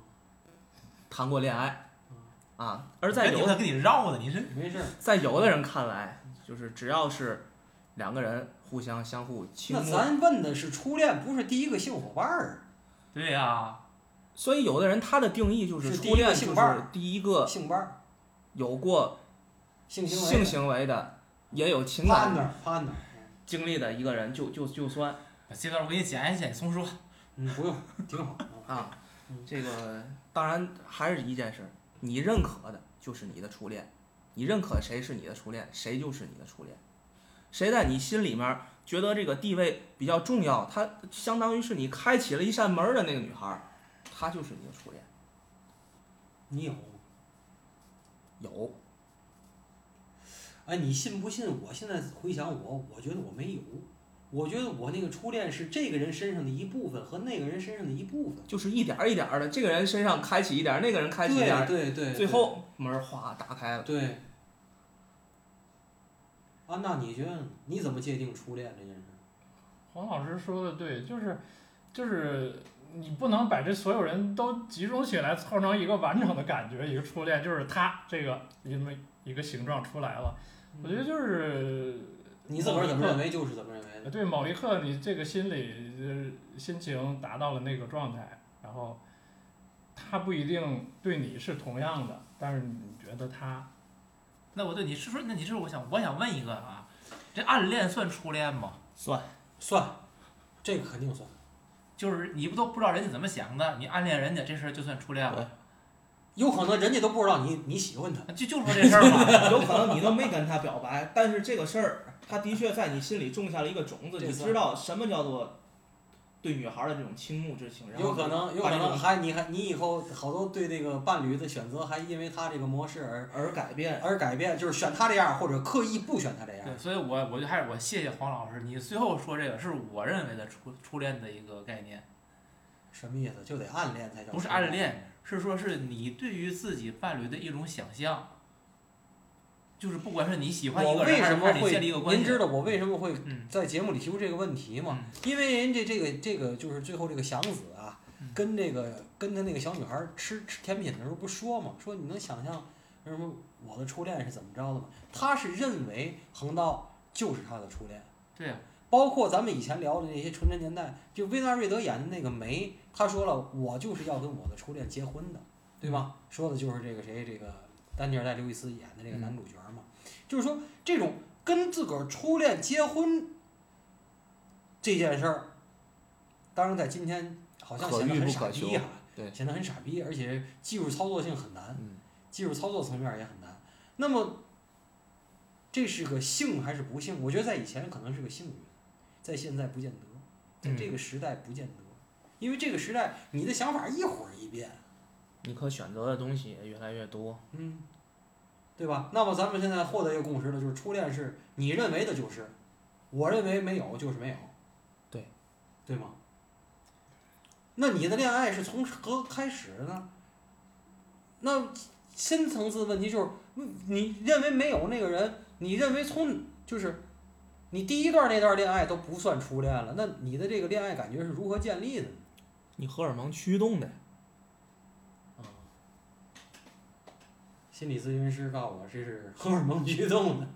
谈过恋爱嗯啊。而在有跟你他跟你绕的，你是没事儿。在有的人看来，就是只要是两个人互相相互倾慕，那咱问的是初恋，不是第一个性伙伴儿。对呀、所以有的人他的定义就是初恋就是性伴儿第一个性伴儿、有过性行为、性行为的，也有情感。经历的一个人就就就算这段我给你剪一剪，重说。嗯，不用，挺好。啊嗯，这个当然还是一件事，你认可的就是你的初恋，你认可谁是你的初恋，谁就是你的初恋，谁在你心里面觉得这个地位比较重要，她相当于是你开启了一扇门的那个女孩儿，她就是你的初恋。你有？有，哎，你信不信？我现在回想我，我觉得我没有。我觉得我那个初恋是这个人身上的一部分和那个人身上的一部分。就是一点儿一点儿的，这个人身上开启一点儿，那个人开启一点儿，对对对。最后门儿哗打开了。对。安娜，你觉得你怎么界定初恋这件事？黄老师说的对，就是就是你不能把这所有人都集中起来凑成一个完整的感觉，一个初恋就是他这个因为一个形状出来了。我觉得就是你自个儿怎么认为就是怎么认为的。对某一刻你这个心理呃心情达到了那个状态，然后他不一定对你是同样的，但是你觉得他那我对你是说？那你是我想我想问一个啊，这暗恋算初恋吗？算，算，这个肯定算。就是你不都不知道人家怎么想的，你暗恋人家这事儿就算初恋了？有可能人家都不知道你你喜欢他。就就说这事儿嘛。有可能你都没跟他表白，但是这个事儿，他的确在你心里种下了一个种子，你知道什么叫做对女孩的这种倾慕之情，然后有可能，有可能还你还你以后好多对这个伴侣的选择，还因为他这个模式而而改变。而改变，就是选他这样，或者刻意不选他这样。对，所以我我就还是我谢谢黄老师，你最后说这个是我认为的初初恋的一个概念，什么意思？就得暗恋才叫。不是暗。恋，是说是你对于自己伴侣的一种想象，就是不管是你喜欢一个人还是建立一个？关系，您知道我为什么会嗯在节目里提出这个问题吗？嗯因为人家这个这个就是最后这个祥子啊嗯，跟这个跟他那个小女孩吃吃甜品的时候不说嘛，说你能想象为什么我的初恋是怎么着的吗？他是认为横道就是他的初恋。对呀、包括咱们以前聊的那些纯真年代，就维纳瑞德演的那个梅，他说了，我就是要跟我的初恋结婚的，对吗？说的就是这个谁，这个丹尼尔戴刘易斯演的这个男主角嘛。就是说，这种跟自个儿初恋结婚这件事儿，当然在今天好像显得很傻逼啊，对显得很傻逼，而且技术操作性很难。嗯，技术操作层面也很难。那么，这是个幸还是不幸？我觉得在以前可能是个幸运，在现在不见得，在这个时代不见得，因为这个时代你的想法一会儿一变，你可选择的东西也越来越多。嗯，对吧？那么咱们现在获得一个共识了，就是初恋是你认为的就是，我认为没有就是没有，对，对吗？那你的恋爱是从何开始的呢？那深层次的问题就是，嗯你认为没有那个人，你认为从就是，你第一段那段恋爱都不算初恋了，那你的这个恋爱感觉是如何建立的呢？你荷尔蒙驱动的，啊，心理咨询师告诉我这是荷尔蒙驱动的。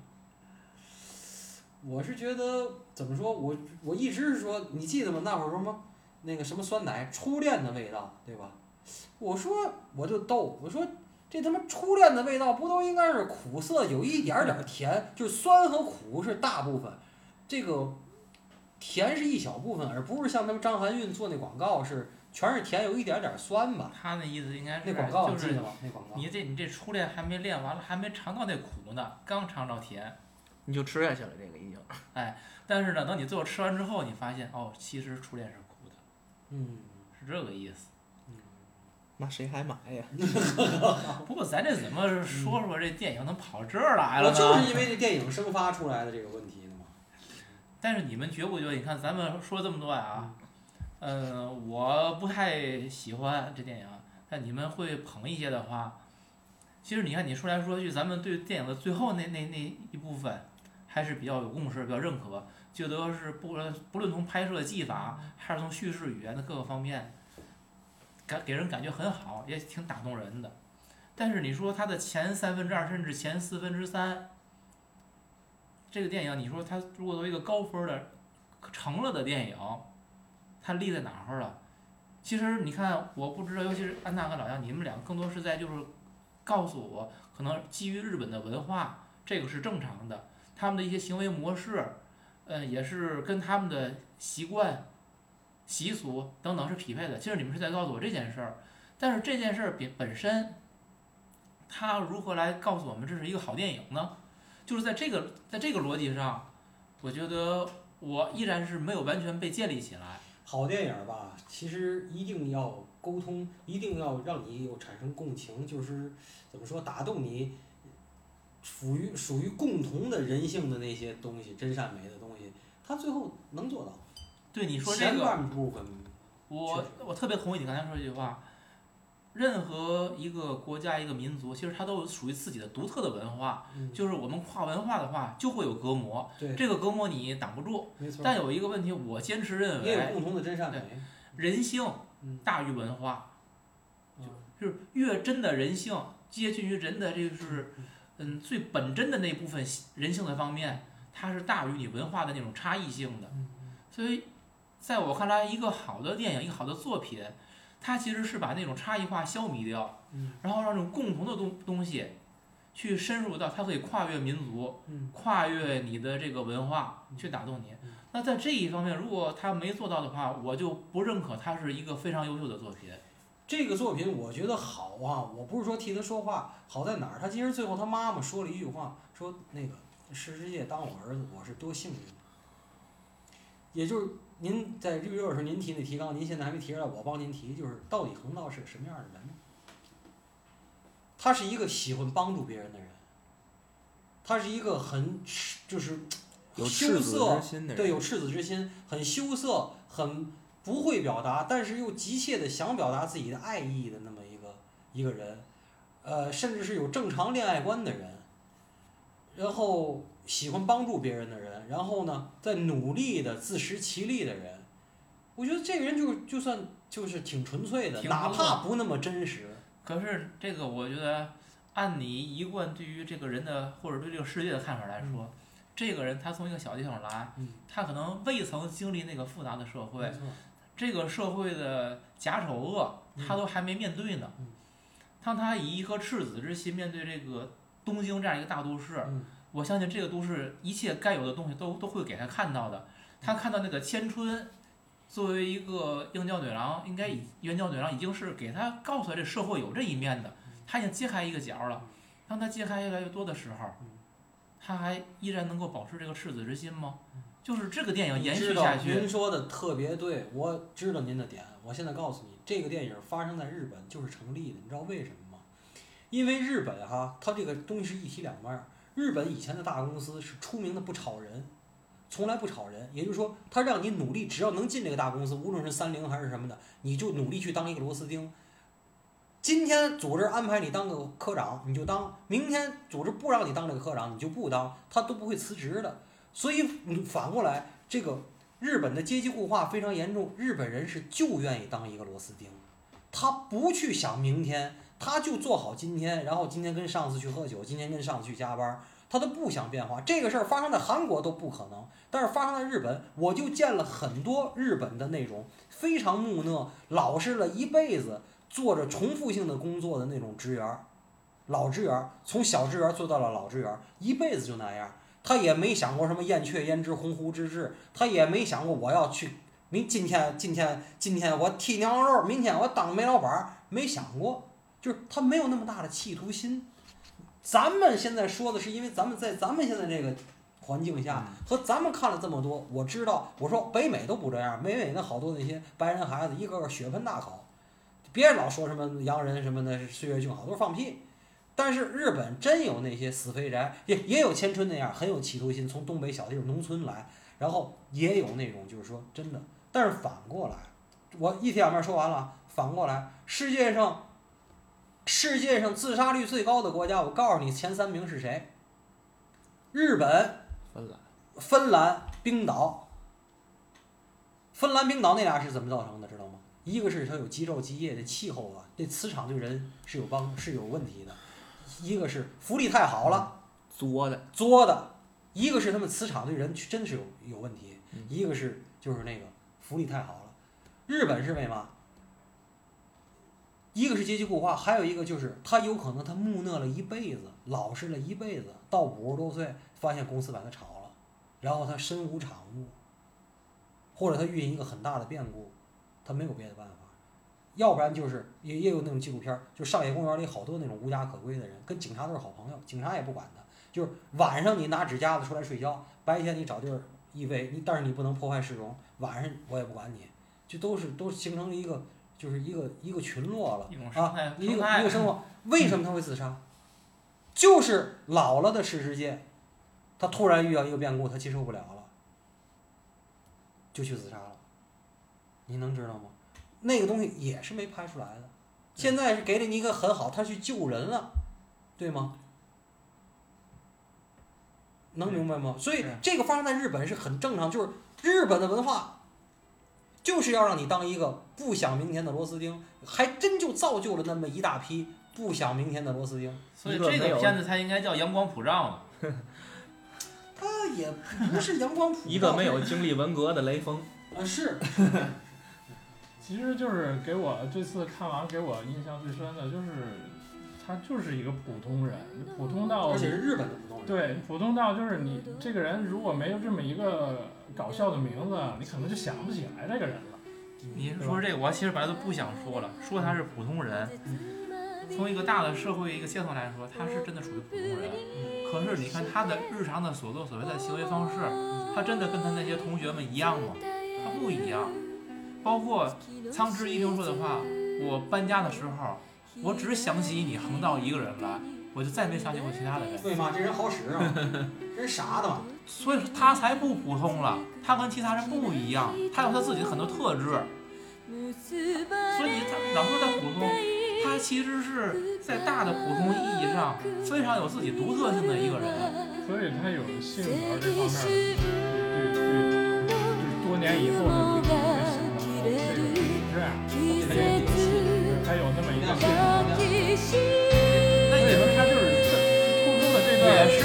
我是觉得怎么说，我我一直是说，你记得吗？那会儿什么那个什么酸奶，初恋的味道，对吧？我说我就逗，我说这他妈初恋的味道不都应该是苦涩，有一点点甜，就是酸和苦是大部分，这个甜是一小部分，而不是像他们张含韵做那广告是全是甜，有一点点儿酸吧。他那意思应该是那广告就是你记得吗？那广告。你这你这初恋还没练完了，还没尝到那苦呢，刚尝到甜。你就吃下去了，这个已经。哎但是呢，等你最后吃完之后，你发现哦，其实初恋是苦的，嗯是这个意思。嗯，那谁还买呀？不过咱这怎么说说这电影能跑这儿来了我呢？就是因为这电影生发出来的这个问题。但是你们觉不觉得？你看咱们说这么多呀，嗯，我不太喜欢这电影，但你们会捧一些的话，其实你看你说来说去，咱们对电影的最后那那那一部分还是比较有共识，比较认可，觉得是不论不论从拍摄技法还是从叙事语言的各个方面，感给人感觉很好，也挺打动人的。但是你说它的前三分之二甚至前四分之三，这个电影你说它如果作为一个高分的成了的电影，它立在哪儿了？其实你看，我不知道，尤其是安娜和老杨，你们俩更多是在就是告诉我，可能基于日本的文化，这个是正常的，他们的一些行为模式，呃，也是跟他们的习惯、习俗等等是匹配的。其实你们是在告诉我这件事儿，但是这件事儿本本身，它如何来告诉我们这是一个好电影呢？就是在这个在这个逻辑上，我觉得我依然是没有完全被建立起来。好电影吧，其实一定要沟通，一定要让你有产生共情，就是怎么说打动你，属于属于共同的人性的那些东西，真善美的东西，他最后能做到。对你说这前，半部分，我我特别同意你刚才说这句话。任何一个国家、一个民族，其实它都有属于自己的独特的文化。嗯，就是我们跨文化的话，就会有隔膜，对，这个隔膜你挡不住。没错。但有一个问题，我坚持认为，也有共同的真善美。人性嗯，大于文化，嗯就是越真的人性，接近于人的这个是，嗯，最本真的那部分人性的方面，它是大于你文化的那种差异性的。嗯所以，在我看来，一个好的电影，一个好的作品，它其实是把那种差异化消弭掉，嗯然后让这种共同的东东西，去深入到它可以跨越民族，嗯跨越你的这个文化去打动你嗯。那在这一方面，如果他没做到的话，我就不认可他是一个非常优秀的作品。这个作品我觉得好啊，我不是说替他说话，好在哪儿？他其实最后他妈妈说了一句话，说那个世世界当我儿子，我是多幸运。也就是您在预热的时候您提那提纲，您现在还没提出来，我帮您提，就是到底恒道是个什么样的人呢？他是一个喜欢帮助别人的人，他是一个很就是有羞涩。对，有赤子之心，很羞涩，很不会表达，但是又急切的想表达自己的爱意的那么一个一个人，呃，甚至是有正常恋爱观的人，然后喜欢帮助别人的人，然后呢，在努力的自食其力的人，我觉得这个人就就算就是挺纯粹的，哪怕不那么真实，可是这个，我觉得，按你一贯对于这个人的或者对这个世界的看法来说，这个人他从一个小地方来，嗯。他可能未曾经历那个复杂的社会这个社会的假丑恶他都还没面对呢。嗯。当他以一颗赤子之心面对这个东京这样一个大都市，嗯我相信这个都是一切该有的东西都都会给他看到的。他看到那个千春，作为一个应教女郎，应该已援教女郎已经是给他告诉他这社会有这一面的，他已经揭开一个角了。当他揭开越来越多的时候，他还依然能够保持这个赤子之心吗？就是这个电影延续下去您，说的特别对，我知道您的点。我现在告诉你，这个电影发生在日本就是成立的，你知道为什么吗？因为日本哈，它这个东西是一体两面儿。日本以前的大公司是出名的不炒人，从来不炒人，也就是说，他让你努力，只要能进这个大公司，无论是三菱还是什么的，你就努力去当一个螺丝钉。今天组织安排你当个科长，你就当；明天组织不让你当这个科长，你就不当，他都不会辞职的。所以反过来，这个日本的阶级固化非常严重，日本人是就愿意当一个螺丝钉，他不去想明天，他就做好今天，然后今天跟上司去喝酒，今天跟上司去加班，他都不想变化。这个事儿发生在韩国都不可能，但是发生在日本，我就见了很多日本的那种非常木讷、老实了一辈子，做着重复性的工作的那种职员儿，老职员儿，从小职员做到了老职员儿，一辈子就那样。他也没想过什么燕雀焉知鸿鹄之志，他也没想过我要去明今天今天今天我剃牛肉，明天我当煤老板儿，没想过，就是他没有那么大的企图心。咱们现在说的是，因为咱们在咱们现在这个环境下，和咱们看了这么多，我知道，我说北美都不这样，北美那好多那些白人孩子，一个个血盆大口，别老说什么洋人什么的岁月静好，都是放屁。但是日本真有那些死肥宅，也也有千春那样很有企图心，从东北小地方农村来，然后也有那种就是说真的。但是反过来，我一体两面说完了，反过来，世界上世界上自杀率最高的国家，我告诉你前三名是谁？日本、芬兰，芬兰、冰岛。芬兰、冰岛那俩是怎么造成的，知道吗？一个是它有极昼极夜的气候啊，这磁场对人是有帮是有问题的；一个是福利太好了，作的，作的；一个是他们磁场对人真是有有问题嗯；一个是就是那个福利太好了。日本是为嘛？一个是阶级固化，还有一个就是他有可能他木讷了一辈子，老实了一辈子，到五十多岁发现公司把他炒了，然后他身无长物，或者他遇见一个很大的变故，他没有别的办法，要不然就是也也有那种纪录片，就上野公园里好多那种无家可归的人，跟警察都是好朋友，警察也不管他，就是晚上你拿纸夹子出来睡觉，白天你找地儿依偎，你但是你不能破坏市容，晚上我也不管你，就都是都形成了一个就是一个一个群落了。啊，一个一个生活，为什么他会自杀？就是老了的世世界，他突然遇到一个变故，他接受不了了，就去自杀了。你能知道吗？那个东西也是没拍出来的，现在是给了你一个很好，他去救人了，对吗？能明白吗？所以这个发生在日本是很正常，就是日本的文化，就是要让你当一个不想明天的螺丝钉，还真就造就了那么一大批不想明天的螺丝钉。所以这个片子才应该叫《阳光普照》呢。它也不是阳光普照，一个没有经历文革的雷锋，啊是，其实就是给我这次看完给我印象最深的就是，他就是一个普通人，普通到而且是日本的普通人。对普通到就是你这个人如果没有这么一个搞笑的名字，你可能就想不起来这个人了。你说这个，我其实本来都不想说了，说他是普通人。从一个大的社会一个阶层来说，他是真的属于普通人。可是你看他的日常的所作所为的行为方式，他真的跟他那些同学们一样吗？他不一样。包括苍之一听说的话，我搬家的时候，我只想起你横道一个人来，我就再没想起过其他的人。对吗这人好使啊？这人啥的嘛。所以说他才不普通了，他跟其他人不一样，他有他自己的很多特质。所以你他老说他普通，他其实是在大的普通意义上非常有自己独特性的一个人。所以他有性格这方面，对对对，就是多年以后的你会想到，哦，这个人是这样，有那么一个。那你说他就是的这段。